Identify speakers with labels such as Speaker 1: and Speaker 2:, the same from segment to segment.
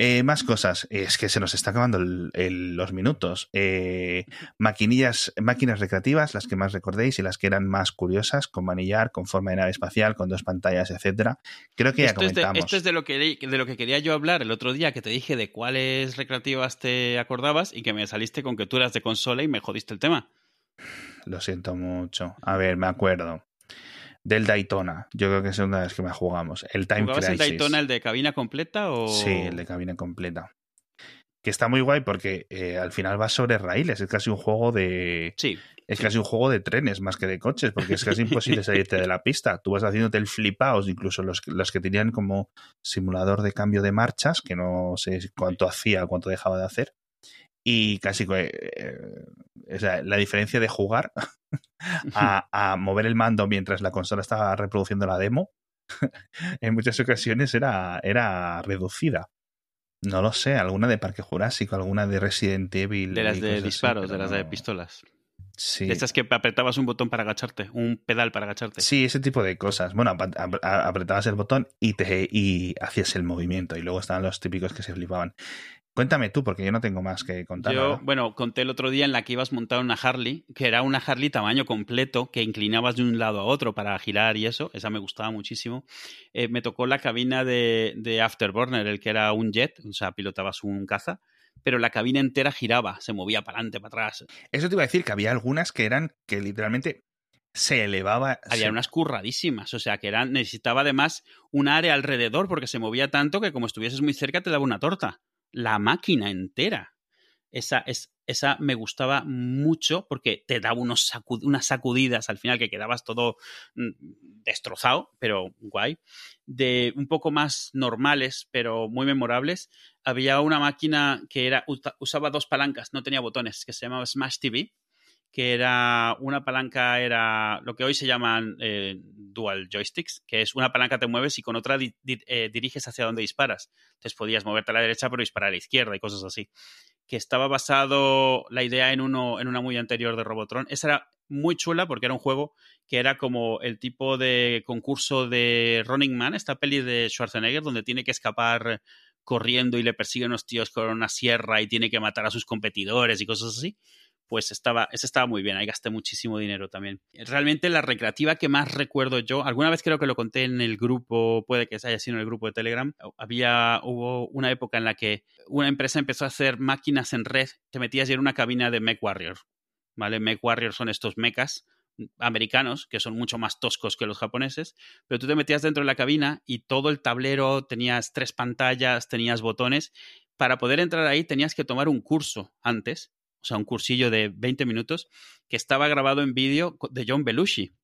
Speaker 1: Eh, más cosas. Es que se nos está acabando los minutos. Eh, maquinillas, máquinas recreativas, las que más recordéis y las que eran más curiosas, con manillar, con forma de nave espacial, con dos pantallas, etcétera. Creo que ya comentamos.
Speaker 2: esto es de lo, que, de lo que quería yo hablar el otro día, que te dije de cuáles recreativas te acordabas y que me saliste con que tú eras de consola y me jodiste el tema.
Speaker 1: Lo siento mucho. A ver, me acuerdo del Daytona. Yo creo que es una de las que más jugamos. El Time Crisis.
Speaker 2: el Daytona, el de cabina completa o...?
Speaker 1: Sí, el de cabina completa. Que está muy guay porque eh, al final va sobre raíles. Es casi un juego de...
Speaker 2: Sí.
Speaker 1: Es casi un juego de trenes más que de coches, porque es casi imposible salirte de la pista. Tú vas haciéndote el flipaos, incluso los, los que tenían como simulador de cambio de marchas, que no sé cuánto hacía, cuánto dejaba de hacer. Y casi eh, la diferencia de jugar a, mover el mando mientras la consola estaba reproduciendo la demo, en muchas ocasiones era, era reducida. No lo sé, alguna de Parque Jurásico, alguna de Resident Evil.
Speaker 2: De las de disparos, de las de pistolas. Sí. De estas que apretabas un botón para agacharte, un pedal para agacharte.
Speaker 1: Sí, ese tipo de cosas. Bueno, apretabas el botón y, te, y hacías el movimiento. Y luego estaban los típicos que se flipaban. Cuéntame tú, porque yo no tengo más que contar.
Speaker 2: Yo, bueno, conté el otro día en la que ibas montado una Harley, que era una Harley tamaño completo, que inclinabas de un lado a otro para girar y eso. Esa me gustaba muchísimo. Eh, me tocó la cabina de, de, Afterburner, el que era un jet, o sea, pilotabas un caza, pero la cabina entera giraba, se movía para adelante, para atrás.
Speaker 1: Eso te iba a decir que había algunas que eran que literalmente se elevaba.
Speaker 2: Había unas curradísimas, o sea, que eran, necesitaba además un área alrededor porque se movía tanto que como estuvieses muy cerca te daba una torta la máquina entera. Esa, es, esa me gustaba mucho porque te daba unos unas sacudidas al final que quedabas todo mm, destrozado, pero guay. De un poco más normales, pero muy memorables, había una máquina que era usaba dos palancas, no tenía botones, que se llamaba Smash TV, que era una palanca, era lo que hoy se llaman eh, dual joysticks, que es una palanca te mueves y con otra eh, diriges hacia donde disparas. Entonces podías moverte a la derecha pero disparar a la izquierda y cosas así. Que estaba basado la idea en, uno, en una muy anterior de Robotron. Esa era muy chula porque era un juego que era como el tipo de concurso de Running Man, esta peli de Schwarzenegger, donde tiene que escapar corriendo y le persiguen unos tíos con una sierra y tiene que matar a sus competidores y cosas así pues estaba, estaba muy bien, ahí gasté muchísimo dinero también. Realmente la recreativa que más recuerdo yo, alguna vez creo que lo conté en el grupo, puede que haya sido en el grupo de Telegram, había, hubo una época en la que una empresa empezó a hacer máquinas en red, te metías en una cabina de Mech Warrior, ¿vale? Mech Warrior son estos mechas americanos, que son mucho más toscos que los japoneses, pero tú te metías dentro de la cabina y todo el tablero, tenías tres pantallas, tenías botones. Para poder entrar ahí tenías que tomar un curso antes o sea, un cursillo de 20 minutos que estaba grabado en vídeo de John Belushi.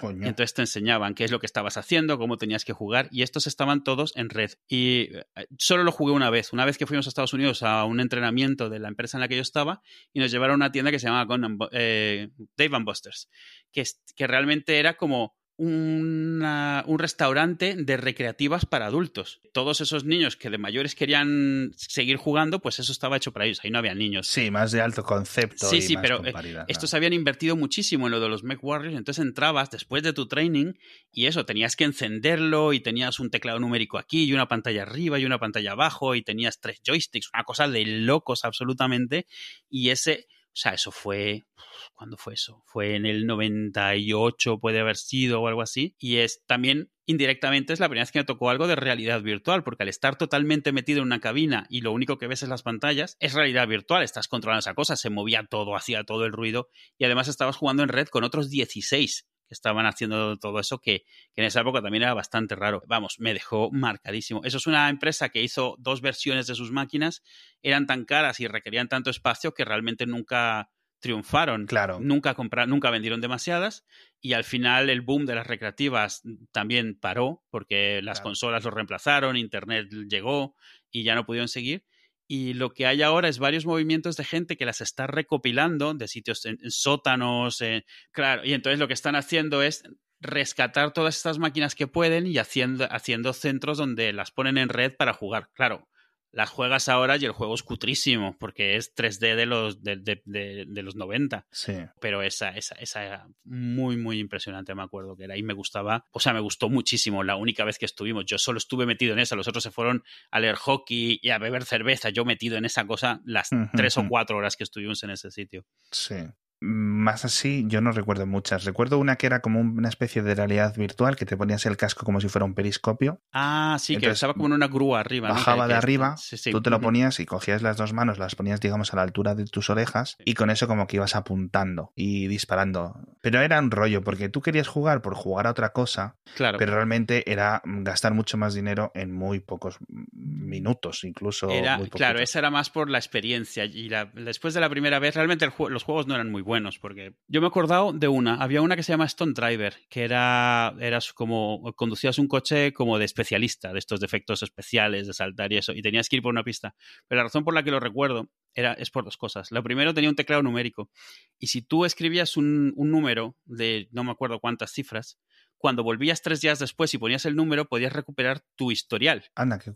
Speaker 2: Y entonces te enseñaban qué es lo que estabas haciendo, cómo tenías que jugar, y estos estaban todos en red. Y eh, solo lo jugué una vez, una vez que fuimos a Estados Unidos a un entrenamiento de la empresa en la que yo estaba, y nos llevaron a una tienda que se llamaba eh, Dave Busters, que, que realmente era como un restaurante de recreativas para adultos. Todos esos niños que de mayores querían seguir jugando, pues eso estaba hecho para ellos. Ahí no había niños.
Speaker 1: Sí, más de alto concepto. Sí, sí, pero eh,
Speaker 2: estos habían invertido muchísimo en lo de los Mech Warriors. Entonces entrabas después de tu training y eso, tenías que encenderlo y tenías un teclado numérico aquí y una pantalla arriba y una pantalla abajo y tenías tres joysticks, una cosa de locos absolutamente. Y ese o sea, eso fue. ¿Cuándo fue eso? Fue en el 98, puede haber sido o algo así. Y es también indirectamente es la primera vez que me tocó algo de realidad virtual, porque al estar totalmente metido en una cabina y lo único que ves es las pantallas, es realidad virtual, estás controlando esa cosa, se movía todo, hacía todo el ruido y además estabas jugando en red con otros 16 que estaban haciendo todo eso, que, en esa época también era bastante raro. Vamos, me dejó marcadísimo. Eso es una empresa que hizo dos versiones de sus máquinas, eran tan caras y requerían tanto espacio que realmente nunca triunfaron.
Speaker 1: Claro.
Speaker 2: Nunca compraron, nunca vendieron demasiadas y al final el boom de las recreativas también paró porque las consolas lo reemplazaron, internet llegó y ya no pudieron seguir y lo que hay ahora es varios movimientos de gente que las está recopilando de sitios en, sótanos, claro, y entonces lo que están haciendo es rescatar todas estas máquinas que pueden y haciendo, haciendo centros donde las ponen en red para jugar. Claro, las juegas ahora y el juego es cutrísimo, porque es 3D de los, de, de, de, los 90.
Speaker 1: Sí.
Speaker 2: Pero esa, esa, esa era muy, muy impresionante, me acuerdo que era. Y me gustaba, o sea, me gustó muchísimo la única vez que estuvimos. Yo solo estuve metido en esa, los otros se fueron a leer hockey y a beber cerveza. Yo metido en esa cosa las tres o cuatro horas que estuvimos en ese sitio.
Speaker 1: Sí más así, yo no recuerdo muchas. Recuerdo una que era como una especie de realidad virtual que te ponías el casco como si fuera un periscopio.
Speaker 2: Ah, sí, que estaba como en una grúa arriba.
Speaker 1: Bajaba de arriba, tú te lo ponías y cogías las dos manos, las ponías, digamos, a la altura de tus orejas y con eso como que ibas apuntando y disparando. Pero era un rollo porque tú querías jugar por jugar a otra cosa,
Speaker 2: claro.
Speaker 1: pero realmente era gastar mucho más dinero en muy pocos minutos, incluso.
Speaker 2: Era, claro, esa era más por la experiencia y después de la primera vez, realmente los juegos no eran muy buenos, porque yo me he acordado de una, había una que se llama Stone Driver, que era, eras como, conducías un coche como de especialista, de estos defectos especiales, de saltar y eso, y tenías que ir por una pista. Pero la razón por la que lo recuerdo era, es por dos cosas. Lo primero tenía un teclado numérico, y si tú escribías un, un número de no me acuerdo cuántas cifras, cuando volvías tres días después y ponías el número, podías recuperar tu historial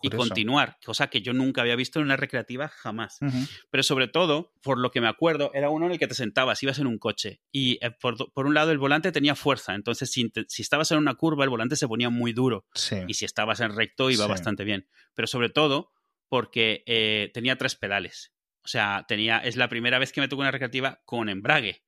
Speaker 2: y continuar, cosa que yo nunca había visto en una recreativa jamás. Pero sobre todo, por lo que me acuerdo, era uno en el que te sentabas, ibas en un coche y eh, por, un lado el volante tenía fuerza, entonces si, estabas en una curva el volante se ponía muy duro y si estabas en recto iba bastante bien. Pero sobre todo porque eh, tenía tres pedales. O sea, tenía, es la primera vez que me tocó una recreativa con embrague.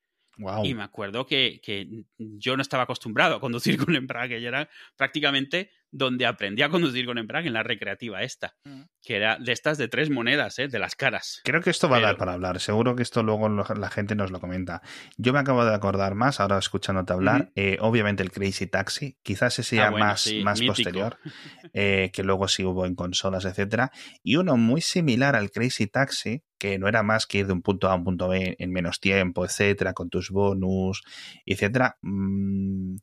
Speaker 2: Y me acuerdo que, que, yo no estaba acostumbrado a conducir con embrague y era prácticamente donde aprendí a conducir con embrague, en la recreativa esta, mm. que era de estas de tres monedas, ¿eh? de las caras.
Speaker 1: Creo que esto va a dar para hablar, seguro que esto luego la gente nos lo comenta. Yo me acabo de acordar más, ahora escuchándote hablar, eh, obviamente el Crazy Taxi, quizás ese sea ah, más, más posterior, eh, que luego sí hubo en consolas, etcétera, y uno muy similar al Crazy Taxi, que no era más que ir de un punto A a un punto B en menos tiempo, etcétera, con tus bonus, etcétera. Mm,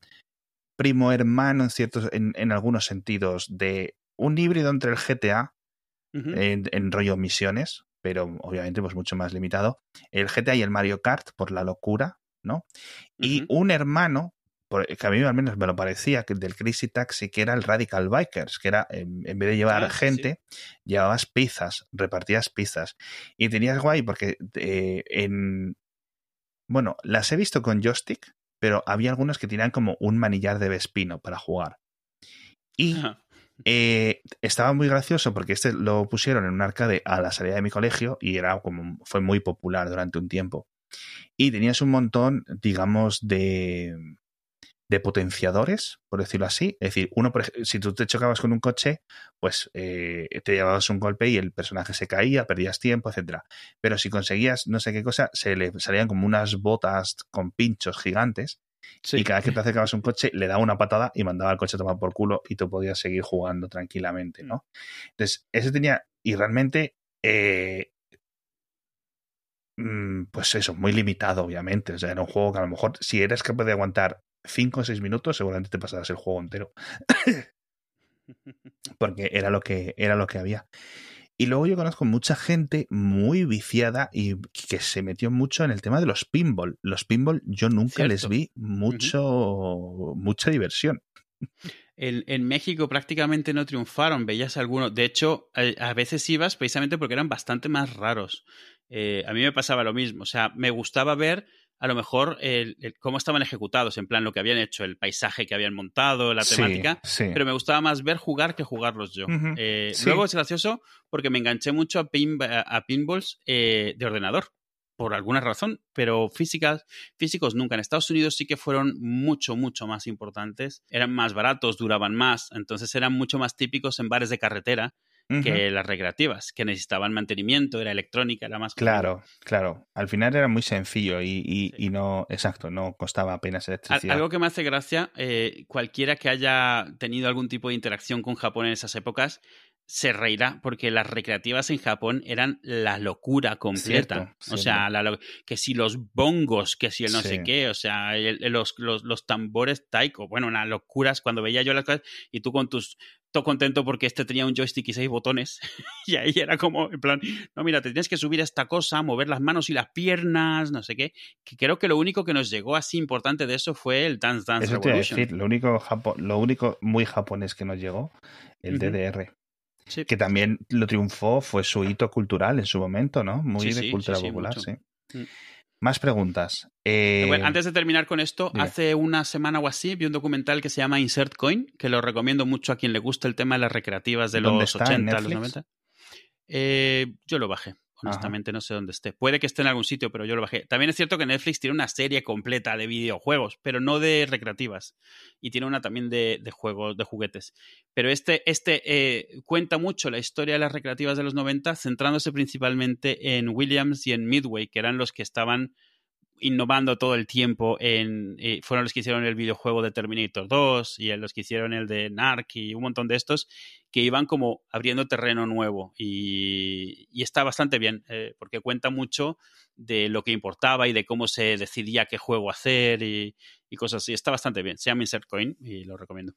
Speaker 1: primo hermano en ciertos, en, en, algunos sentidos, de un híbrido entre el GTA en, rollo misiones, pero obviamente pues mucho más limitado. El GTA y el Mario Kart por la locura, ¿no? Y un hermano que a mí al menos me lo parecía, que del Crazy Taxi, que era el Radical Bikers, que era, en, vez de llevar ah, gente, llevabas pizzas, repartías pizzas. Y tenías guay porque eh, en... Bueno, las he visto con joystick, pero había algunas que tenían como un manillar de Vespino para jugar. Y eh, estaba muy gracioso porque este lo pusieron en un arcade a la salida de mi colegio y era como fue muy popular durante un tiempo. Y tenías un montón, digamos, de de potenciadores, por decirlo así. Es decir, uno, si tú te chocabas con un coche, pues eh, te llevabas un golpe y el personaje se caía, perdías tiempo, etcétera. Pero si conseguías no sé qué cosa, se le salían como unas botas con pinchos gigantes. Y cada vez que te acercabas a un coche, le daba una patada y mandaba al coche a tomar por culo y tú podías seguir jugando tranquilamente, ¿no? Entonces, ese tenía, y realmente, eh, mm, pues eso, muy limitado, obviamente. O sea, era un juego que a lo mejor, si eres capaz de aguantar 5 o 6 minutos, seguramente te pasarás el juego entero. Porque era lo que era lo que había. Y luego yo conozco mucha gente muy viciada y que se metió mucho en el tema de los pinball. Los pinball yo nunca les vi mucho, mucha diversión.
Speaker 2: En, en, México prácticamente no triunfaron, veías algunos. De hecho, a, veces ibas precisamente porque eran bastante más raros. Eh, a mí me pasaba lo mismo. O sea, me gustaba ver a lo mejor el, cómo estaban ejecutados, en plan lo que habían hecho, el paisaje que habían montado, la temática, pero me gustaba más ver jugar que jugarlos yo. Eh, luego es gracioso porque me enganché mucho a, a pinballs eh, de ordenador, por alguna razón, pero físicas, físicos nunca. En Estados Unidos sí que fueron mucho, mucho más importantes, eran más baratos, duraban más, entonces eran mucho más típicos en bares de carretera que las recreativas, que necesitaban mantenimiento, era electrónica, era más...
Speaker 1: Claro, claro. Al final era muy sencillo y, y, no, exacto, no costaba apenas electricidad.
Speaker 2: Algo que me hace gracia, eh, cualquiera que haya tenido algún tipo de interacción con Japón en esas épocas, se reirá porque las recreativas en Japón eran la locura completa. o sea, que si los bongos, que si el no sé qué, o sea, los, los, los, tambores taiko, bueno, unas locuras cuando veía yo las cosas y tú con tus todo contento porque este tenía un joystick y seis botones. y ahí era como, en plan, no, mira, te tienes que subir a esta cosa, mover las manos y las piernas, no sé qué. Que creo que lo único que nos llegó así importante de eso fue el Dance Dance eso Revolution.
Speaker 1: decir, lo único, lo único muy japonés que nos llegó, el DDR.
Speaker 2: Sí.
Speaker 1: Que también lo triunfó, fue su hito cultural en su momento, ¿no? Muy
Speaker 2: Sí,
Speaker 1: de
Speaker 2: sí,
Speaker 1: cultura popular,
Speaker 2: mucho.
Speaker 1: sí.
Speaker 2: Mm.
Speaker 1: Más preguntas. Eh,
Speaker 2: Bueno, antes de terminar con esto,
Speaker 1: dime.
Speaker 2: hace una semana o así vi un documental que se llama Insert Coin, que lo recomiendo mucho a quien le gusta el tema de las recreativas de
Speaker 1: ¿Dónde
Speaker 2: los
Speaker 1: está? ¿En
Speaker 2: 80, los
Speaker 1: Netflix?
Speaker 2: 90. Eh, yo lo bajé. Honestamente, no sé dónde esté. Puede que esté en algún sitio, pero yo lo bajé. También es cierto que Netflix tiene una serie completa de videojuegos, pero no de recreativas. Y tiene una también de, de juegos, de juguetes. Pero este, este eh, cuenta mucho la historia de las recreativas de los 90, centrándose principalmente en Williams y en Midway, que eran los que estaban innovando todo el tiempo en eh, fueron los que hicieron el videojuego de Terminator 2 y los que hicieron el de Narc y un montón de estos que iban como abriendo terreno nuevo y, y está bastante bien eh, porque cuenta mucho de lo que importaba y de cómo se decidía qué juego hacer y, y cosas así. Está bastante bien. Se llama Insert Coin y lo recomiendo.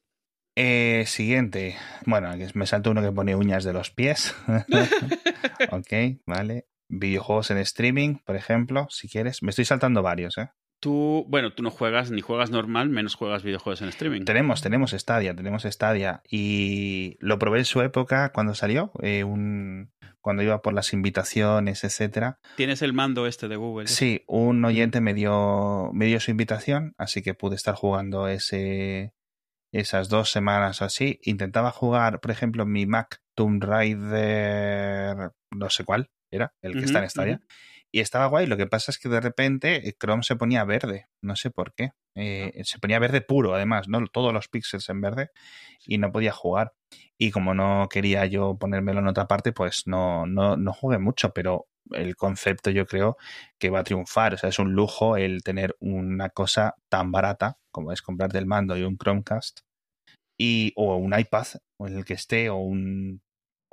Speaker 1: eh, siguiente. Bueno, me salto uno que pone uñas de los pies. ok, vale. Videojuegos en streaming, por ejemplo, si quieres. Me estoy saltando varios, ¿eh?
Speaker 2: Tú, bueno, tú no juegas ni juegas normal, menos juegas videojuegos en streaming.
Speaker 1: Tenemos, tenemos Stadia, tenemos Stadia. Y lo probé en su época cuando salió, eh, un, cuando iba por las invitaciones, etcétera.
Speaker 2: Tienes el mando este de Google.
Speaker 1: Sí, un oyente me dio, me dio su invitación, así que pude estar jugando ese, esas dos semanas o así. Intentaba jugar, por ejemplo, mi Mac Tomb Raider, no sé cuál era, el que está en Stadia.
Speaker 2: ujú.
Speaker 1: Y estaba guay. Lo que pasa es que de repente eh, Chrome se ponía verde. No sé por qué. Eh, se ponía verde puro, además, ¿no? Todos los píxeles en verde. Y no podía jugar. Y como no quería yo ponérmelo en otra parte, pues no, no, no jugué mucho. Pero el concepto yo creo que va a triunfar. O sea, es un lujo el tener una cosa tan barata como es comprarte el mando y un Chromecast. Y, o un iPad, o en el que esté, o un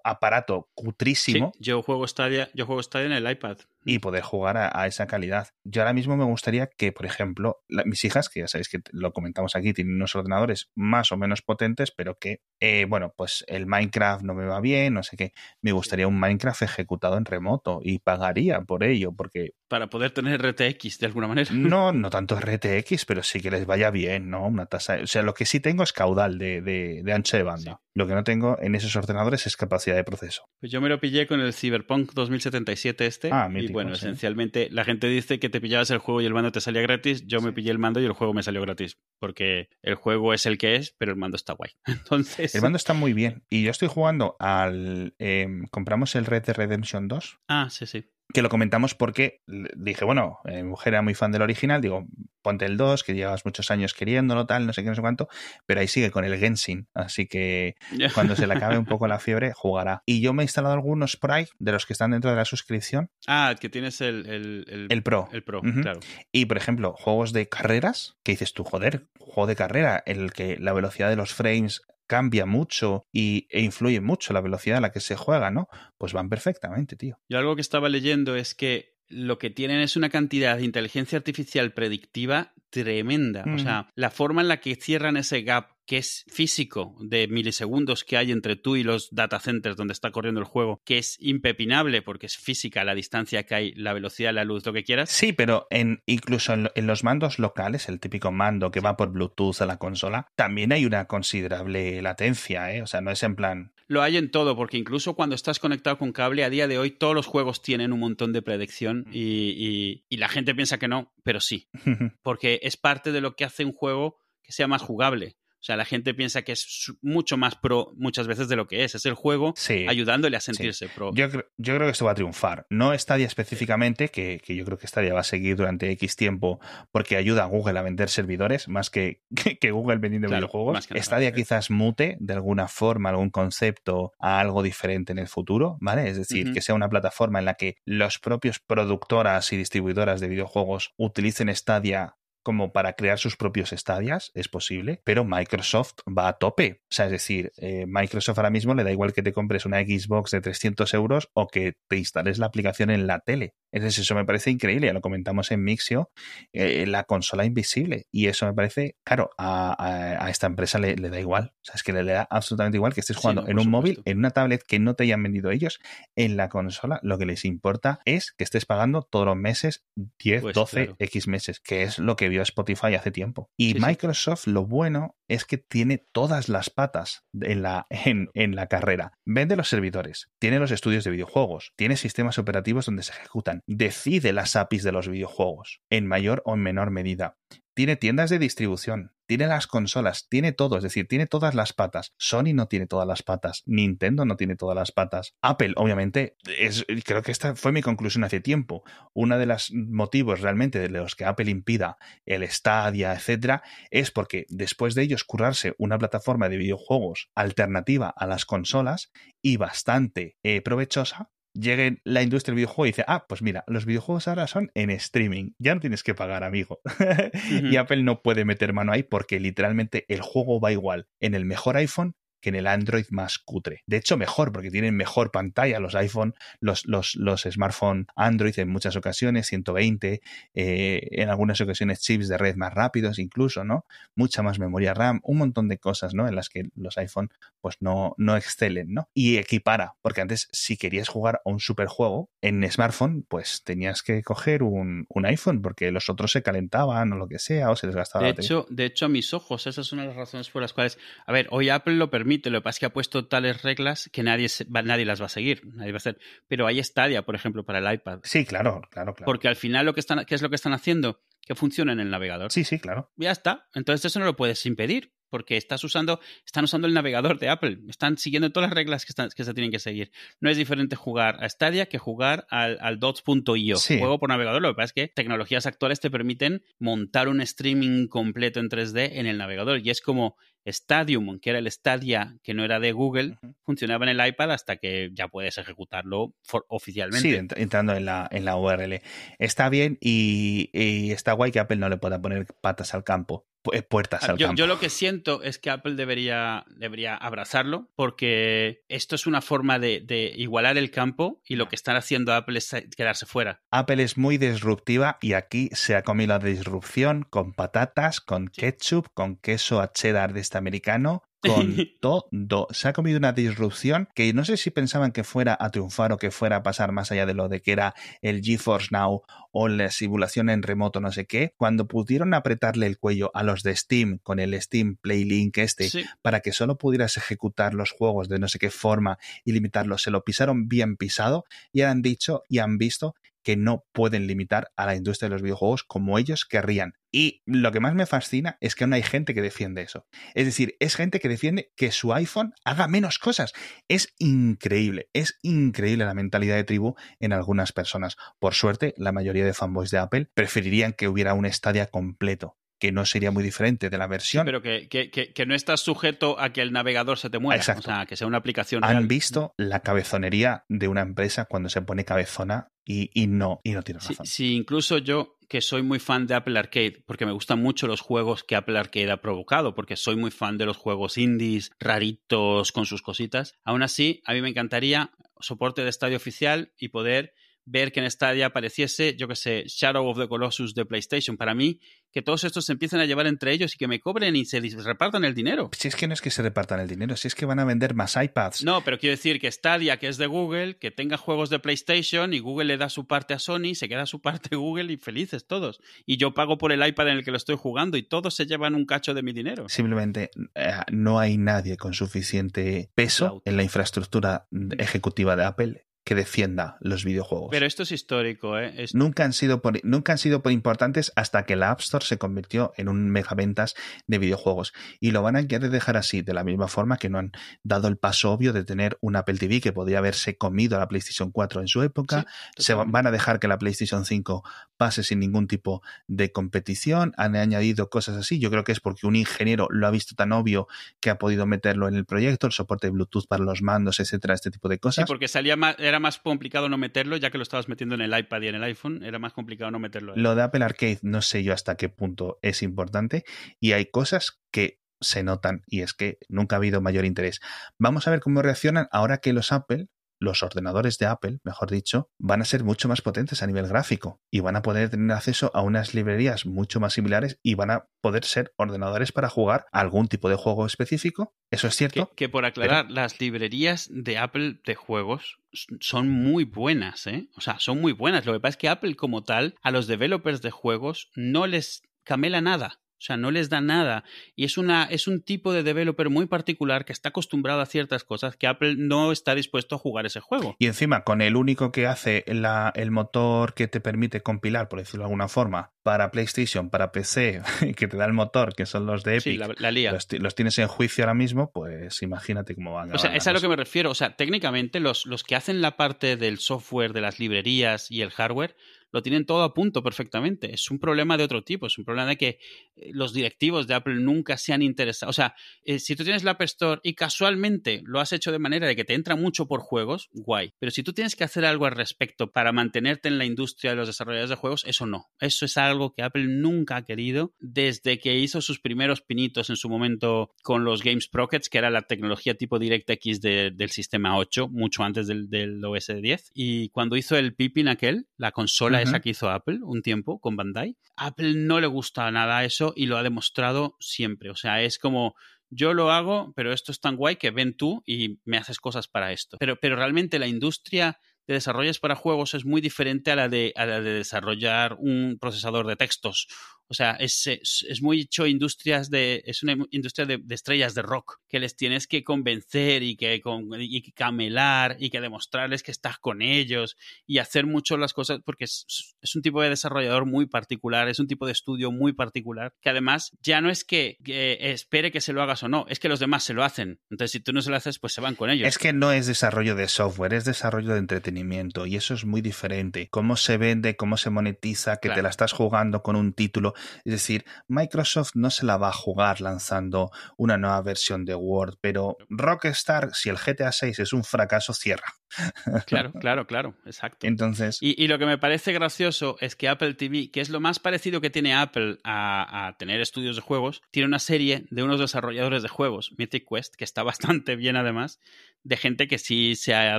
Speaker 1: aparato
Speaker 2: Sí,
Speaker 1: cutrísimo
Speaker 2: yo juego Stadia, yo juego Stadia en el iPad.
Speaker 1: Y poder jugar a, a esa calidad. Yo ahora mismo me gustaría que, por ejemplo, la- mis hijas, que ya sabéis que lo comentamos aquí, tienen unos ordenadores más o menos potentes, pero que, eh, bueno, pues el Minecraft no me va bien, no sé qué. Me gustaría un Minecraft ejecutado en remoto y pagaría por ello, porque
Speaker 2: Para poder tener RTX de alguna manera.
Speaker 1: no, no tanto RTX, pero sí que les vaya bien, ¿no? Una tasa. O sea, lo que sí tengo es caudal de, de- de ancho de banda. Lo que no tengo en esos ordenadores es capacidad de proceso.
Speaker 2: Pues yo me lo pillé con el Cyberpunk 2077 este.
Speaker 1: Ah,
Speaker 2: bueno, esencialmente la gente dice que te pillabas el juego y el mando te salía gratis. Yo me pillé el mando y el juego me salió gratis. Porque el juego es el que es, pero el mando está guay. Entonces.
Speaker 1: El mando está muy bien. Y yo estoy jugando al. em, compramos el Red Dead Redemption 2.
Speaker 2: Ah, sí, sí.
Speaker 1: Que lo comentamos porque dije, bueno, eh, mi mujer era muy fan del original, digo, ponte el 2, que llevas muchos años queriéndolo, tal, no sé qué, no sé cuánto, pero ahí sigue con el Genshin, así que cuando se le acabe un poco la fiebre, jugará. Y yo me he instalado algunos por ahí, de los que están dentro de la suscripción,
Speaker 2: ah, que tienes el, el, el,
Speaker 1: el Pro.
Speaker 2: el Pro, claro.
Speaker 1: Y, por ejemplo, juegos de carreras, que dices tú, joder, juego de carrera, en el que la velocidad de los frames cambia mucho y, e influye mucho la velocidad a la que se juega, ¿no? Pues van perfectamente, tío.
Speaker 2: Yo algo que estaba leyendo es que lo que tienen es una cantidad de inteligencia artificial predictiva tremenda.
Speaker 1: Mm.
Speaker 2: O sea, la forma en la que cierran ese gap que es físico de milisegundos que hay entre tú y los data centers donde está corriendo el juego, que es impepinable porque es física la distancia que hay, la velocidad, la luz, lo que quieras.
Speaker 1: Sí, pero en, incluso en, en los mandos locales, el típico mando que va por Bluetooth a la consola, también hay una considerable latencia, ¿eh? O sea, no es en plan.
Speaker 2: Lo hay en todo, porque incluso cuando estás conectado con cable, a día de hoy todos los juegos tienen un montón de predicción y, y- y la gente piensa que no, pero sí. porque es parte de lo que hace un juego que sea más jugable. O sea, la gente piensa que es mucho más pro muchas veces de lo que es. Es el juego
Speaker 1: sí.
Speaker 2: ayudándole a sentirse pro.
Speaker 1: Yo, cre- yo creo que esto va a triunfar. No Stadia específicamente, que, que yo creo que Stadia va a seguir durante X tiempo porque ayuda a Google a vender servidores más que, que, que Google vendiendo
Speaker 2: Claro,
Speaker 1: videojuegos.
Speaker 2: nada,
Speaker 1: Stadia quizás mute de alguna forma algún concepto a algo diferente en el futuro, ¿vale? Es decir, que sea una plataforma en la que los propios productoras y distribuidoras de videojuegos utilicen Stadia como para crear sus propios Stadias, es posible, pero Microsoft va a tope. O sea, es decir, eh, Microsoft ahora mismo le da igual que te compres una Xbox de 300 euros o que te instales la aplicación en la tele. Entonces, eso me parece increíble, ya lo comentamos en Mixio, eh, la consola invisible. Y eso me parece, claro, a, a- a esta empresa le, le da igual. O sea, es que le, le da absolutamente igual que estés
Speaker 2: Sí,
Speaker 1: jugando
Speaker 2: no,
Speaker 1: en un móvil, en una tablet que no te hayan vendido ellos, en la consola. Lo que les importa es que estés pagando todos los meses 10,
Speaker 2: Pues,
Speaker 1: 12,
Speaker 2: claro.
Speaker 1: X meses, que es lo que vio Spotify hace tiempo. Y
Speaker 2: Sí, sí.
Speaker 1: Microsoft, lo bueno es que tiene todas las patas en la, en, en la carrera. Vende los servidores, tiene los estudios de videojuegos, tiene sistemas operativos donde se ejecutan, decide las APIs de los videojuegos, en mayor o en menor medida tiene tiendas de distribución, tiene las consolas, tiene todo, es decir, tiene todas las patas. Sony no tiene todas las patas, Nintendo no tiene todas las patas. Apple, obviamente, es, creo que esta fue mi conclusión hace tiempo. Uno de los motivos realmente de los que Apple impida el Stadia, etcétera, es porque después de ellos curarse una plataforma de videojuegos alternativa a las consolas y bastante eh, provechosa, llegue la industria del videojuego y dice, ah, pues mira, los videojuegos ahora son en streaming, ya no tienes que pagar, amigo. y Apple no puede meter mano ahí porque literalmente el juego va igual en el mejor iPhone que en el Android más cutre. De hecho, mejor, porque tienen mejor pantalla los iPhone, los, los, los smartphones Android en muchas ocasiones, 120, eh, en algunas ocasiones chips de red más rápidos incluso, ¿no? Mucha más memoria RAM, un montón de cosas, ¿no? En las que los iPhone pues no, no excelen, ¿no? Y equipara, porque antes si querías jugar a un superjuego en smartphone, pues tenías que coger un, un iPhone, porque los otros se calentaban o lo que sea, o se les gastaba
Speaker 2: de hecho, de hecho, a mis ojos, esas son las razones por las cuales, a ver, hoy Apple lo permite lo que pasa es que ha puesto tales reglas que nadie, nadie las va a seguir, nadie va a hacer. Pero hay Stadia, por ejemplo, para el iPad.
Speaker 1: Sí, claro, claro, claro.
Speaker 2: Porque al final lo que están, ¿qué es lo que están haciendo? Que funcione en el navegador.
Speaker 1: Sí, sí, claro.
Speaker 2: Ya está. Entonces eso no lo puedes impedir porque estás usando, están usando el navegador de Apple, están siguiendo todas las reglas que, están, que se tienen que seguir. No es diferente jugar a Stadia que jugar al, al Dots.io, juego por navegador. Lo que pasa es que tecnologías actuales te permiten montar un streaming completo en 3D en el navegador y es como Stadium, que era el Stadia que no era de Google, funcionaba en el iPad hasta que ya puedes ejecutarlo oficialmente.
Speaker 1: Sí, entrando en la, en la URL. Está bien y, y, está guay que Apple no le pueda poner patas al campo. Eh, puertas
Speaker 2: ah,
Speaker 1: al
Speaker 2: yo,
Speaker 1: campo.
Speaker 2: Yo lo que siento es que Apple debería, debería abrazarlo porque esto es una forma de, de, igualar el campo y lo que están haciendo Apple es quedarse fuera.
Speaker 1: Apple es muy disruptiva y aquí se ha comido la disrupción con patatas, con ketchup, con queso a cheddar de este americano, con todo. Se ha comido una disrupción que no sé si pensaban que fuera a triunfar o que fuera a pasar más allá de lo de que era el GeForce Now o la simulación en remoto, no sé qué. Cuando pudieron apretarle el cuello a los de Steam con el Steam Playlink este para que solo pudieras ejecutar los juegos de no sé qué forma y limitarlos, se lo pisaron bien pisado y han dicho y han visto que no pueden limitar a la industria de los videojuegos como ellos querrían. Y lo que más me fascina es que aún hay gente que defiende eso. Es decir, es gente que defiende que su iPhone haga menos cosas. Es increíble, es increíble la mentalidad de tribu en algunas personas. Por suerte, la mayoría de fanboys de Apple preferirían que hubiera un Stadia completo que no sería muy diferente de la versión.
Speaker 2: pero que, que, que, no estás sujeto a que el navegador se te mueva.
Speaker 1: Exacto.
Speaker 2: O sea, que sea una aplicación.
Speaker 1: Han
Speaker 2: real.
Speaker 1: visto la cabezonería de una empresa cuando se pone cabezona y, y no, y no tiene razón.
Speaker 2: Sí, sí, incluso yo, que soy muy fan de Apple Arcade, porque me gustan mucho los juegos que Apple Arcade ha provocado, porque soy muy fan de los juegos indies, raritos, con sus cositas. Aún así, a mí me encantaría soporte de estadio oficial y poder ver que en Stadia apareciese, yo que sé, Shadow of the Colossus de PlayStation. Para mí, que todos estos se empiecen a llevar entre ellos y que me cobren y se repartan el dinero.
Speaker 1: Si es que no es que se repartan el dinero, si es que van a vender más iPads.
Speaker 2: No, pero quiero decir que Stadia, que es de Google, que tenga juegos de PlayStation y Google le da su parte a Sony, se queda su parte Google y felices todos. Y yo pago por el iPad en el que lo estoy jugando y todos se llevan un cacho de mi dinero.
Speaker 1: Simplemente eh, no hay nadie con suficiente peso en la infraestructura ejecutiva de Apple que defienda los videojuegos.
Speaker 2: Pero esto es histórico, ¿eh?
Speaker 1: Nunca, han sido por, nunca han sido por importantes hasta que la App Store se convirtió en un megaventas de videojuegos. Y lo van a querer dejar así, de la misma forma que no han dado el paso obvio de tener un Apple TV que podría haberse comido a la PlayStation 4 en su época. Sí, se van a dejar que la PlayStation 5 pase sin ningún tipo de competición. Han añadido cosas así. Yo creo que es porque un ingeniero lo ha visto tan obvio que ha podido meterlo en el proyecto, el soporte de Bluetooth para los mandos, etcétera, este tipo de cosas.
Speaker 2: Sí, porque salía más era más complicado no meterlo, ya que lo estabas metiendo en el iPad y en el iPhone, era más complicado no meterlo.
Speaker 1: Lo de Apple Arcade no sé yo hasta qué punto es importante y hay cosas que se notan y es que nunca ha habido mayor interés. Vamos a ver cómo reaccionan ahora que los Apple los ordenadores de Apple, mejor dicho, van a ser mucho más potentes a nivel gráfico y van a poder tener acceso a unas librerías mucho más similares y van a poder ser ordenadores para jugar algún tipo de juego específico. Eso es cierto.
Speaker 2: Que, que por aclarar, pero... las librerías de Apple de juegos son muy buenas, ¿eh? O sea, son muy buenas. Lo que pasa es que Apple como tal, a los developers de juegos no les camela nada. O sea, no les da nada. Y es, una, es un tipo de developer muy particular que está acostumbrado a ciertas cosas que Apple no está dispuesto a jugar ese juego.
Speaker 1: Y encima, con el único que hace la, el motor que te permite compilar, por decirlo de alguna forma, para PlayStation, para PC, que te da el motor, que son los de Epic,
Speaker 2: sí, la, la lía.
Speaker 1: Los, los, tienes en juicio ahora mismo, pues imagínate cómo van a
Speaker 2: O sea, es a lo que me refiero. O sea, técnicamente los, los que hacen la parte del software, de las librerías y el hardware, lo tienen todo a punto perfectamente. Es un problema de otro tipo, es un problema de que eh, los directivos de Apple nunca se han interesado. O sea, eh, si tú tienes la App Store y casualmente lo has hecho de manera de que te entra mucho por juegos, guay. Pero si tú tienes que hacer algo al respecto para mantenerte en la industria de los desarrolladores de juegos, eso no. Eso es algo que Apple nunca ha querido desde que hizo sus primeros pinitos en su momento con los Games Prockets, que era la tecnología tipo DirectX de, del sistema 8, mucho antes del, del OS 10. Y cuando hizo el Pippin aquel, la consola esa que hizo Apple un tiempo con Bandai. Apple no le gusta nada eso y lo ha demostrado siempre. O sea, es como yo lo hago, pero esto es tan guay que ven tú y me haces cosas para esto. Pero, pero realmente la industria de desarrollos para juegos es muy diferente a la de, a la de desarrollar un procesador de textos o sea, es, es, es, muy hecho industrias de. Es una industria de, de, estrellas de rock que les tienes que convencer y que, con, y que camelar y que demostrarles que estás con ellos y hacer mucho las cosas porque es, es, un tipo de desarrollador muy particular, es un tipo de estudio muy particular que además ya no es que, que espere que se lo hagas o no, es que los demás se lo hacen. Entonces, si tú no se lo haces, pues se van con ellos.
Speaker 1: Es que no es desarrollo de software, es desarrollo de entretenimiento y eso es muy diferente. Cómo se vende, cómo se monetiza, que claro. te la estás jugando con un título es decir, Microsoft no se la va a jugar lanzando una nueva versión de Word, pero Rockstar, si el GTA 6 es un fracaso, cierra.
Speaker 2: Claro, claro, claro, exacto.
Speaker 1: Entonces.
Speaker 2: Y, y, lo que me parece gracioso es que Apple TV, que es lo más parecido que tiene Apple a, a, tener estudios de juegos, tiene una serie de unos desarrolladores de juegos, Mythic Quest, que está bastante bien además, de gente que sí se ha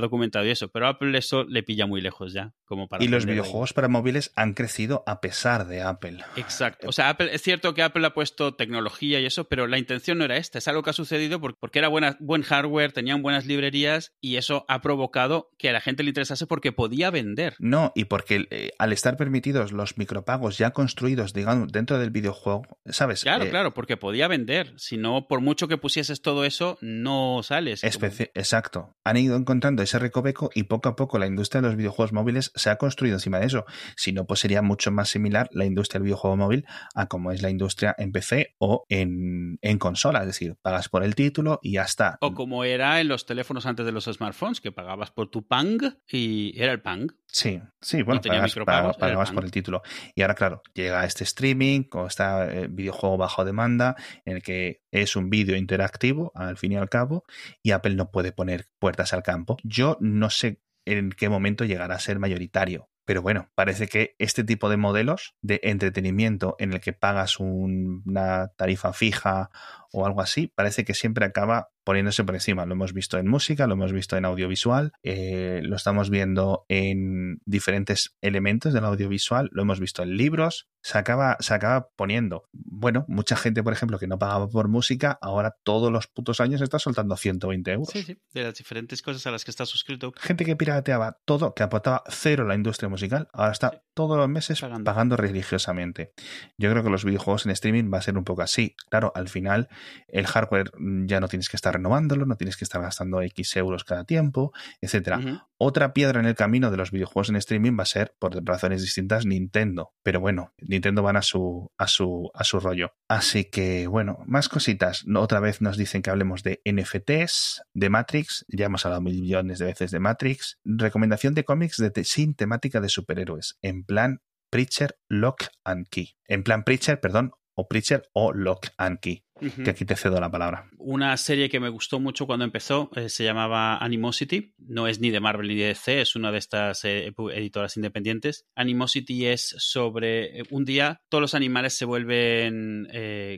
Speaker 2: documentado y eso, pero Apple eso le pilla muy lejos ya. Como para
Speaker 1: y los videojuegos ahí. para móviles han crecido a pesar de Apple.
Speaker 2: Exacto. O sea, Apple, es cierto que Apple ha puesto tecnología y eso, pero la intención no era esta. Es algo que ha sucedido porque era buena, buen hardware, tenían buenas librerías y eso ha provocado que a la gente le interesase porque podía vender.
Speaker 1: No, y porque eh, al estar permitidos los micropagos ya construidos, digamos, dentro del videojuego, ¿sabes?
Speaker 2: Claro, eh, claro, porque podía vender. Si no, por mucho que pusieses todo eso, no sales.
Speaker 1: Especi como... Exacto. Han ido encontrando ese recoveco y poco a poco la industria de los videojuegos móviles se ha construido encima de eso. Si no, pues sería mucho más similar la industria del videojuego móvil a como es la industria en PC o en, en consola. Es decir, pagas por el título y ya está.
Speaker 2: O como era en los teléfonos antes de los smartphones, que pagabas por tu Pang y era el Pang.
Speaker 1: Sí, sí, bueno, pagas, pagas, pagas el por el título. Y ahora, claro, llega este streaming, con este videojuego bajo demanda, en el que es un vídeo interactivo, al fin y al cabo, y Apple no puede poner puertas al campo. Yo no sé en qué momento llegará a ser mayoritario. Pero bueno, parece que este tipo de modelos de entretenimiento en el que pagas un, una tarifa fija o algo así, parece que siempre acaba poniéndose por encima. Lo hemos visto en música, lo hemos visto en audiovisual, eh, lo estamos viendo en diferentes elementos del audiovisual, lo hemos visto en libros, se acaba, se acaba poniendo. Bueno, mucha gente, por ejemplo, que no pagaba por música, ahora todos los putos años está soltando 120 euros.
Speaker 2: Sí, sí, de las diferentes cosas a las que está suscrito.
Speaker 1: Gente que pirateaba todo, que aportaba cero a la industria musical, ahora está sí. todos los meses pagando. pagando religiosamente. Yo creo que los videojuegos en streaming va a ser un poco así. Claro, al final el hardware ya no tienes que estar renovándolo, no tienes que estar gastando X euros cada tiempo, etcétera. Uh -huh. Otra piedra en el camino de los videojuegos en streaming va a ser, por razones distintas, Nintendo. Pero bueno, Nintendo van a su, a su, a su rollo. Así que, bueno, más cositas. Otra vez nos dicen que hablemos de NFTs, de Matrix. Ya hemos hablado millones de veces de Matrix. Recomendación de cómics de te sin temática de superhéroes. En plan Preacher, Lock and Key. En plan Preacher, perdón, o Preacher o Lock and Key. Uh -huh. Que aquí te cedo la palabra.
Speaker 2: Una serie que me gustó mucho cuando empezó eh, se llamaba Animosity. No es ni de Marvel ni de DC, es una de estas eh, editoras independientes. Animosity es sobre eh, un día todos los animales se vuelven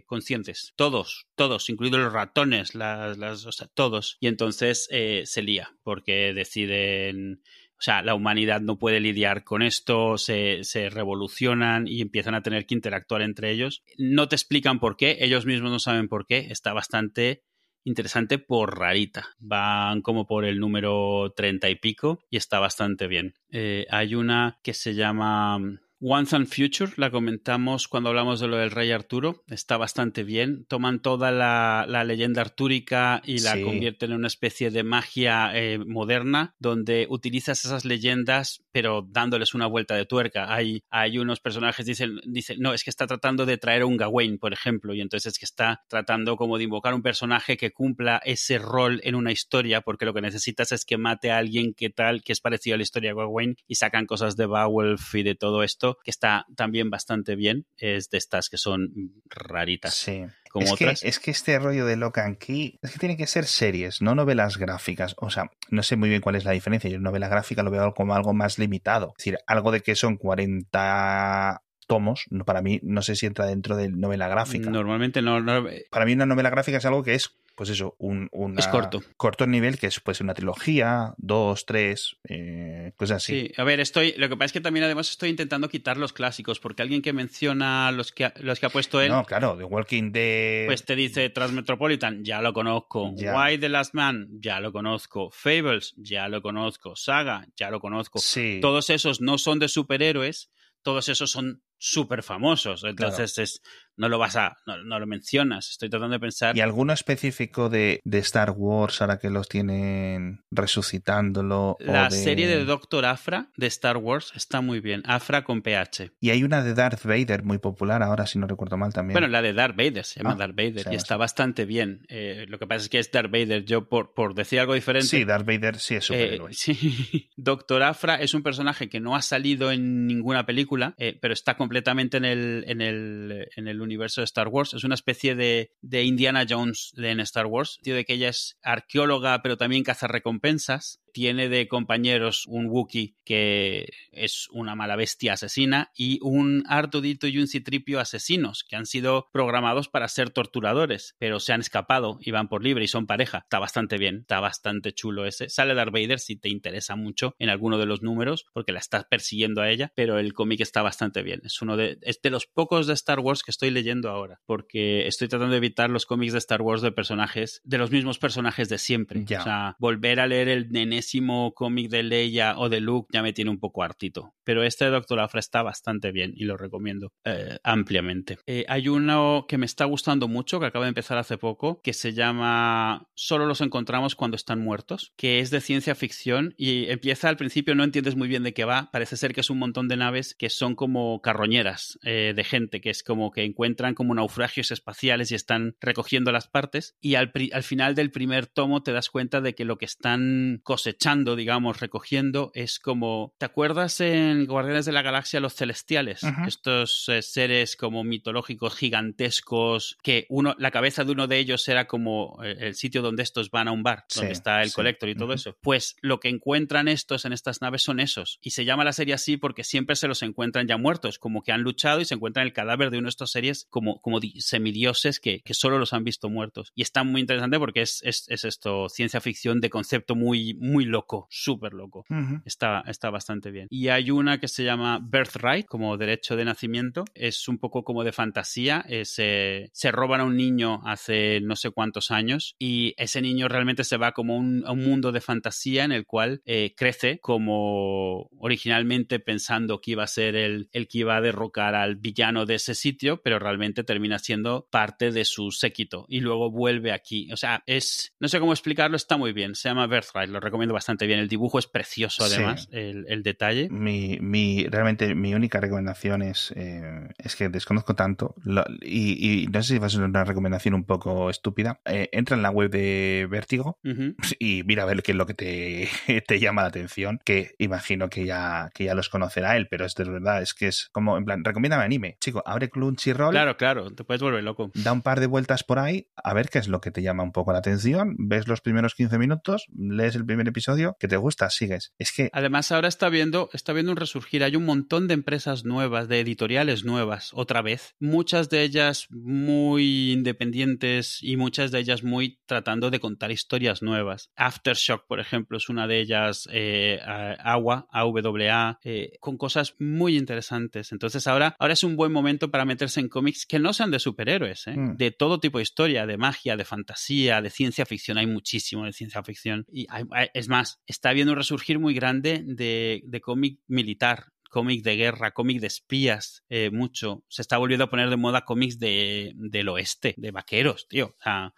Speaker 2: conscientes. Todos, todos, incluidos los ratones, las, las, o sea, todos. Y entonces se lía porque deciden sea, la humanidad no puede lidiar con esto, se, se, revolucionan y empiezan a tener que interactuar entre ellos. No te explican por qué, ellos mismos no saben por qué, está bastante interesante por rarita. Van como por el número treinta y pico y está bastante bien. Eh, hay una que se llama Once and Future, la comentamos cuando hablamos de lo del Rey Arturo, está bastante bien. Toman toda la, leyenda artúrica y la convierten en una especie de magia eh, moderna, donde utilizas esas leyendas, pero dándoles una vuelta de tuerca. Hay, hay unos personajes dicen, dicen, no, es que está tratando de traer a un Gawain, por ejemplo, y entonces es que está tratando como de invocar un personaje que cumpla ese rol en una historia, porque lo que necesitas es que mate a alguien que tal, que es parecido a la historia de Gawain, y sacan cosas de Beowulf y de todo esto que está también bastante bien. Es de estas que son raritas.
Speaker 1: Sí. Como es, otras. Que, es que este rollo de Locan Key es que tiene que ser series, no novelas gráficas. O sea, no sé muy bien cuál es la diferencia. Yo novela gráfica lo veo como algo más limitado. Es decir, algo de que son 40 tomos, para mí no sé si entra dentro de novela gráfica.
Speaker 2: Normalmente no, no,
Speaker 1: Para mí una novela gráfica es algo que es pues eso, un
Speaker 2: es corto.
Speaker 1: corto nivel que es pues una trilogía, dos, tres, eh, cosas así.
Speaker 2: Sí, a ver, estoy, lo que pasa es que también además estoy intentando quitar los clásicos, porque alguien que menciona los que, los que ha puesto él...
Speaker 1: No, claro, The Walking Dead...
Speaker 2: Pues te dice Transmetropolitan, ya lo conozco. Why the Last Man, ya lo conozco. Fables, ya lo conozco. Saga, ya lo conozco.
Speaker 1: Sí.
Speaker 2: Todos esos no son de superhéroes, todos esos son súper famosos. Entonces es, no lo vas a, no, lo mencionas. Estoy tratando de pensar.
Speaker 1: ¿Y alguno específico de, Star Wars ahora que los tienen resucitándolo?
Speaker 2: La serie de Doctor Afra de Star Wars está muy bien. Afra con PH.
Speaker 1: Y hay una de Darth Vader muy popular ahora, si no recuerdo mal también.
Speaker 2: Bueno, la de Darth Vader se llama ah, Darth Vader y está bastante bien. Eh, lo que pasa es que es Darth Vader. Yo, por, por decir algo diferente.
Speaker 1: Sí, Darth Vader sí es eh, superhéroe.
Speaker 2: sí. Doctor Afra es un personaje que no ha salido en ninguna película, eh, pero está completamente en el, en el, en el universo de Star Wars. Es una especie de, de Indiana Jones en Star Wars, tío de que ella es arqueóloga, pero también caza recompensas tiene de compañeros un Wookiee que es una mala bestia asesina y un Artudito y un Citripio asesinos que han sido programados para ser torturadores, pero se han escapado y van por libre y son pareja. Está bastante bien, está bastante chulo ese. Sale Darth Vader si te interesa mucho en alguno de los números porque la estás persiguiendo a ella, pero el cómic está bastante bien. Es uno de, es de los pocos de Star Wars que estoy leyendo ahora porque estoy tratando de evitar los cómics de Star Wars de personajes, de los mismos personajes de siempre. O sea, volver a leer el nene cómic de Leia o de Luke ya me tiene un poco hartito. Pero este de Doctor Afra está bastante bien y lo recomiendo eh, ampliamente. Eh, hay uno que me está gustando mucho, que acaba de empezar hace poco, que se llama Solo los encontramos cuando están muertos, que es de ciencia ficción y empieza al principio, no entiendes muy bien de qué va. Parece ser que es un montón de naves que son como carroñeras eh, de gente, que es como que encuentran como naufragios espaciales y están recogiendo las partes. Y al, al final del primer tomo te das cuenta de que lo que están cosechando echando, digamos, recogiendo, es como, ¿te acuerdas en Guardianes de la Galaxia los celestiales? Estos eh, seres como mitológicos gigantescos, que uno, la cabeza de uno de ellos era como eh, el sitio donde estos van a un bar, donde está el colector y todo eso. Pues lo que encuentran estos en estas naves son esos. Y se llama la serie así porque siempre se los encuentran ya muertos, como que han luchado y se encuentran el cadáver de uno de estos series como, como semidioses que, que solo los han visto muertos. Y está muy interesante porque es, es, es esto, ciencia ficción de concepto muy, muy loco, súper loco. está, está bastante bien. Y hay una que se llama Birthright, como derecho de nacimiento. Es un poco como de fantasía. se roban a un niño hace no sé cuántos años y ese niño realmente se va como un, a un mundo de fantasía en el cual eh, crece como originalmente pensando que iba a ser el, el que iba a derrocar al villano de ese sitio, pero realmente termina siendo parte de su séquito y luego vuelve aquí. O sea, es, no sé cómo explicarlo, está muy bien. Se llama Birthright, lo recomiendo bastante bien. El dibujo es precioso, además, el, detalle.
Speaker 1: Mi, mi, realmente, mi única recomendación es, eh, es que desconozco tanto y, no sé si va a ser una recomendación un poco estúpida. Eh, entra en la web de Vértigo y mira a ver qué es lo que te, te, llama la atención, que imagino que ya, que ya los conocerá él, pero es de verdad, es que es como, en plan, recomiéndame anime. Chico, abre Crunchyroll.
Speaker 2: Claro, claro, te puedes volver loco.
Speaker 1: Da un par de vueltas por ahí, a ver qué es lo que te llama un poco la atención, ves los primeros 15 minutos, lees el primer episodio que te gusta, sigues. Es que.
Speaker 2: Además, ahora está viendo, está viendo un resurgir. Hay un montón de empresas nuevas, de editoriales nuevas, otra vez. Muchas de ellas muy independientes y muchas de ellas muy tratando de contar historias nuevas. Aftershock, por ejemplo, es una de ellas. Eh, Agua, AWA, eh, con cosas muy interesantes. Entonces, ahora, ahora es un buen momento para meterse en cómics que no sean de superhéroes, ¿eh? mm. de todo tipo de historia, de magia, de fantasía, de ciencia ficción. Hay muchísimo de ciencia ficción. Y es más, está habiendo un resurgir muy grande de, de cómic militar cómic de guerra, cómic de espías, eh, mucho. Se está volviendo a poner de moda cómics de, del oeste, de vaqueros, tío. A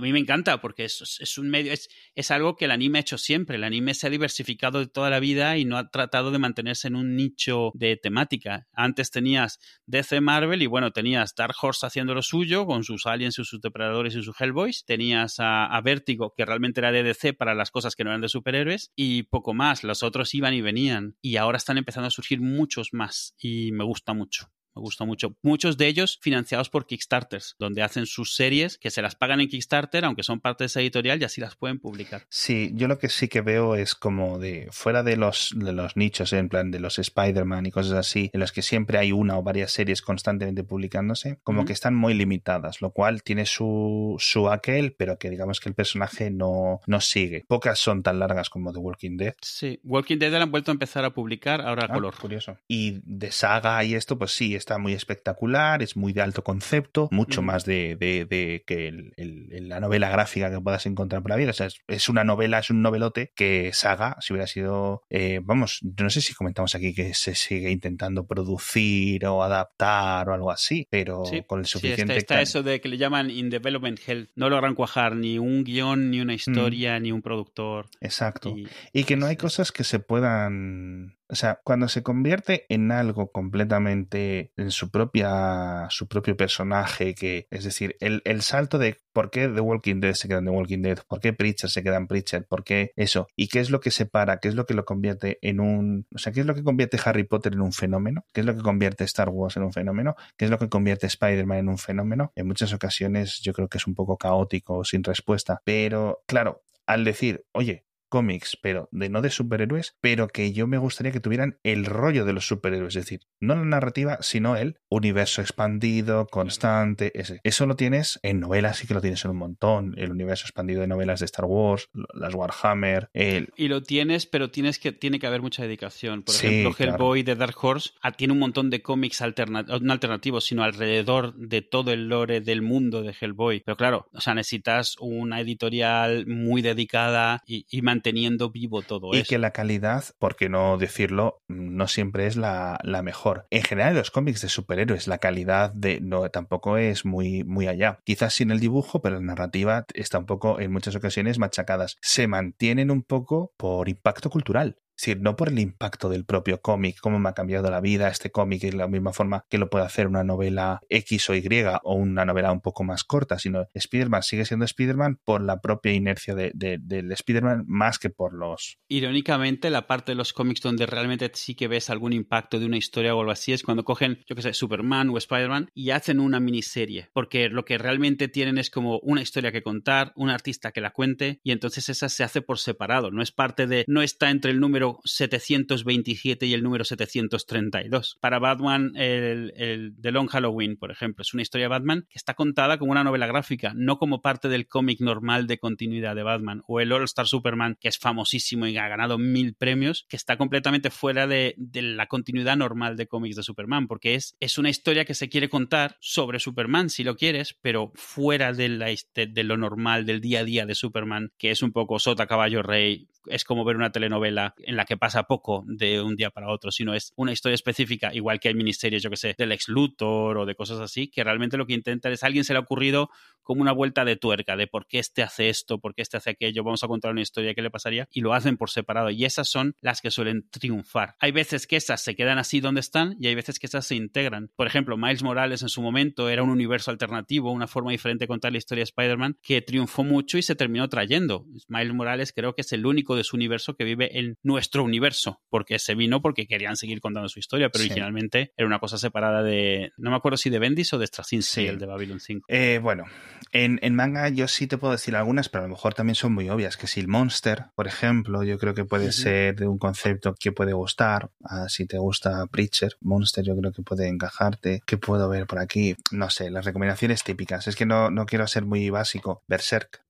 Speaker 2: mí me encanta porque es, es un medio, es, es, algo que el anime ha hecho siempre. El anime se ha diversificado de toda la vida y no ha tratado de mantenerse en un nicho de temática. Antes tenías DC Marvel y bueno, tenías Dark Horse haciendo lo suyo con sus aliens y sus depredadores y sus Hellboys. Tenías a, a Vértigo, que realmente era de DC para las cosas que no eran de superhéroes y poco más. Los otros iban y venían y ahora están empezando a surgir muchos más y me gusta mucho me gusta mucho. Muchos de ellos financiados por Kickstarters, donde hacen sus series que se las pagan en Kickstarter, aunque son parte de esa editorial y así las pueden publicar.
Speaker 1: Sí, yo lo que sí que veo es como de fuera de los, de los nichos, en plan de los Spider-Man y cosas así, en los que siempre hay una o varias series constantemente publicándose, como que están muy limitadas, lo cual tiene su, su aquel, pero que digamos que el personaje no, no sigue. Pocas son tan largas como The Walking Dead.
Speaker 2: Sí, Walking Dead han vuelto a empezar a publicar ahora
Speaker 1: ah,
Speaker 2: color.
Speaker 1: Curioso. Y de saga y esto, pues sí, está muy espectacular, es muy de alto concepto, mucho más de, de, que el, la novela gráfica que puedas encontrar por la vida. O sea, es, una novela, es un novelote que Saga, si hubiera sido, eh, vamos, no sé si comentamos aquí que se sigue intentando producir o adaptar o algo así, pero con el suficiente...
Speaker 2: Sí, está, eso de que le llaman In Development Hell. No logran cuajar ni un guion, ni una mm. historia, ni un productor.
Speaker 1: Exacto. y que no hay cosas que se puedan o sea, cuando se convierte en algo completamente en su propia, su propio personaje, que es decir, el, el salto de por qué The Walking Dead se queda en The Walking Dead, por qué Preacher se queda en Preacher, por qué eso, y qué es lo que separa, qué es lo que lo convierte en un, o sea, qué es lo que convierte Harry Potter en un fenómeno, qué es lo que convierte Star Wars en un fenómeno, qué es lo que convierte Spider-Man en un fenómeno. En muchas ocasiones yo creo que es un poco caótico, sin respuesta, pero claro, al decir, oye, cómics, pero de no de superhéroes, pero que yo me gustaría que tuvieran el rollo de los superhéroes, es decir, no la narrativa, sino el universo expandido, constante, ese. Eso lo tienes en novelas, sí que lo tienes en un montón, el universo expandido de novelas de Star Wars, las Warhammer, el...
Speaker 2: Y lo tienes, pero tienes que, tiene que haber mucha dedicación. Por ejemplo, Hellboy de Dark Horse ah, tiene un montón de cómics no alternativos, sino alrededor de todo el lore del mundo de Hellboy. Pero claro, o sea, necesitas una editorial muy dedicada y, y manteniendo vivo todo
Speaker 1: y
Speaker 2: eso.
Speaker 1: Y que la calidad, por qué no decirlo, no siempre es la, la, mejor. En general, los cómics de superhéroes, la calidad de no tampoco es muy, muy allá. Quizás sin el dibujo, pero la narrativa está un poco, en muchas ocasiones, machacadas. Se mantienen un poco por impacto cultural. Es decir, no por el impacto del propio cómic, cómo me ha cambiado la vida este cómic de la misma forma que lo puede hacer una novela X o Y o una novela un poco más corta, sino Spider-Man sigue siendo Spider-Man por la propia inercia de, del Spider-Man más que por los...
Speaker 2: Irónicamente, la parte de los cómics donde realmente sí que ves algún impacto de una historia o algo así es cuando cogen, yo que sé, Superman o Spider-Man y hacen una miniserie, porque lo que realmente tienen es como una historia que contar, un artista que la cuente y entonces esa se hace por separado, no es parte de, no está entre el número 727 y el número 732. Para Batman, el, el The Long Halloween, por ejemplo, es una historia de Batman que está contada como una novela gráfica, no como parte del cómic normal de continuidad de Batman. O el All Star Superman, que es famosísimo y ha ganado mil premios, que está completamente fuera de, la continuidad normal de cómics de Superman, porque es, es una historia que se quiere contar sobre Superman, si lo quieres, pero fuera de, la, de lo normal, del día a día de Superman, que es un poco sota, caballo, rey, es como ver una telenovela en la que pasa poco de un día para otro, sino es una historia específica, igual que hay ministerios, yo que sé, del ex Luthor o de cosas así, que realmente lo que intentan es a alguien se le ha ocurrido como una vuelta de tuerca de por qué este hace esto, por qué este hace aquello, vamos a contar una historia que le pasaría y lo hacen por separado y esas son las que suelen triunfar. Hay veces que esas se quedan así donde están y hay veces que esas se integran. Por ejemplo, Miles Morales en su momento era un universo alternativo, una forma diferente de contar la historia de Spider-Man que triunfó mucho y se terminó trayendo. Miles Morales creo que es el único de su universo que vive en nuestro universo, porque se vino porque querían seguir contando su historia, pero originalmente era una cosa separada de, no me acuerdo si de Bendis o de Straczynski, el de Babylon 5.
Speaker 1: Eh, bueno, en, manga yo sí te puedo decir algunas, pero a lo mejor también son muy obvias. Que si el Monster, por ejemplo, yo creo que puede ser de un concepto que puede gustar. Ah, si te gusta Preacher, Monster yo creo que puede encajarte. ¿Qué puedo ver por aquí? No sé, las recomendaciones típicas. Es que no, no quiero ser muy básico. Berserk,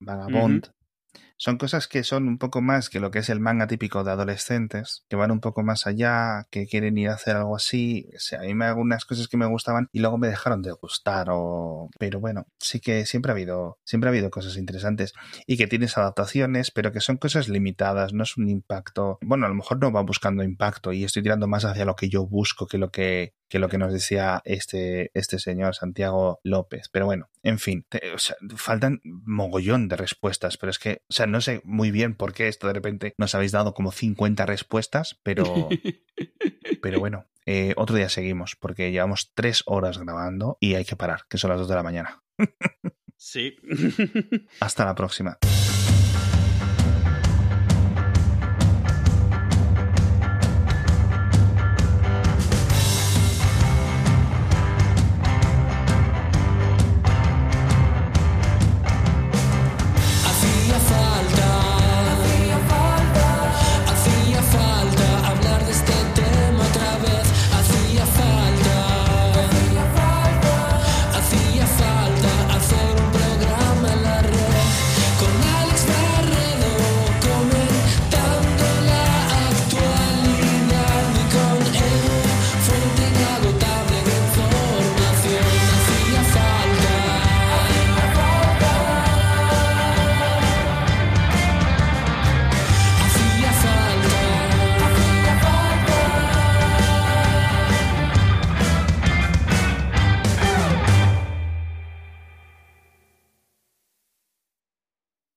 Speaker 1: Vagabond, son cosas que son un poco más que lo que es el manga típico de adolescentes, que van un poco más allá, que quieren ir a hacer algo así. O sea, a mí me hago unas cosas que me gustaban y luego me dejaron de gustar. O... Pero bueno, sí que siempre ha habido, siempre ha habido cosas interesantes y que tienes adaptaciones, pero que son cosas limitadas, no es un impacto. Bueno, a lo mejor no va buscando impacto y estoy tirando más hacia lo que yo busco que lo que que lo que nos decía este, este señor Santiago López. Pero bueno, en fin, faltan mogollón de respuestas, pero es que, o sea, no sé muy bien por qué esto de repente nos habéis dado como 50 respuestas, pero, pero bueno, eh, otro día seguimos, porque llevamos tres horas grabando y hay que parar, que son las dos de la mañana.
Speaker 2: Sí.
Speaker 1: Hasta la próxima.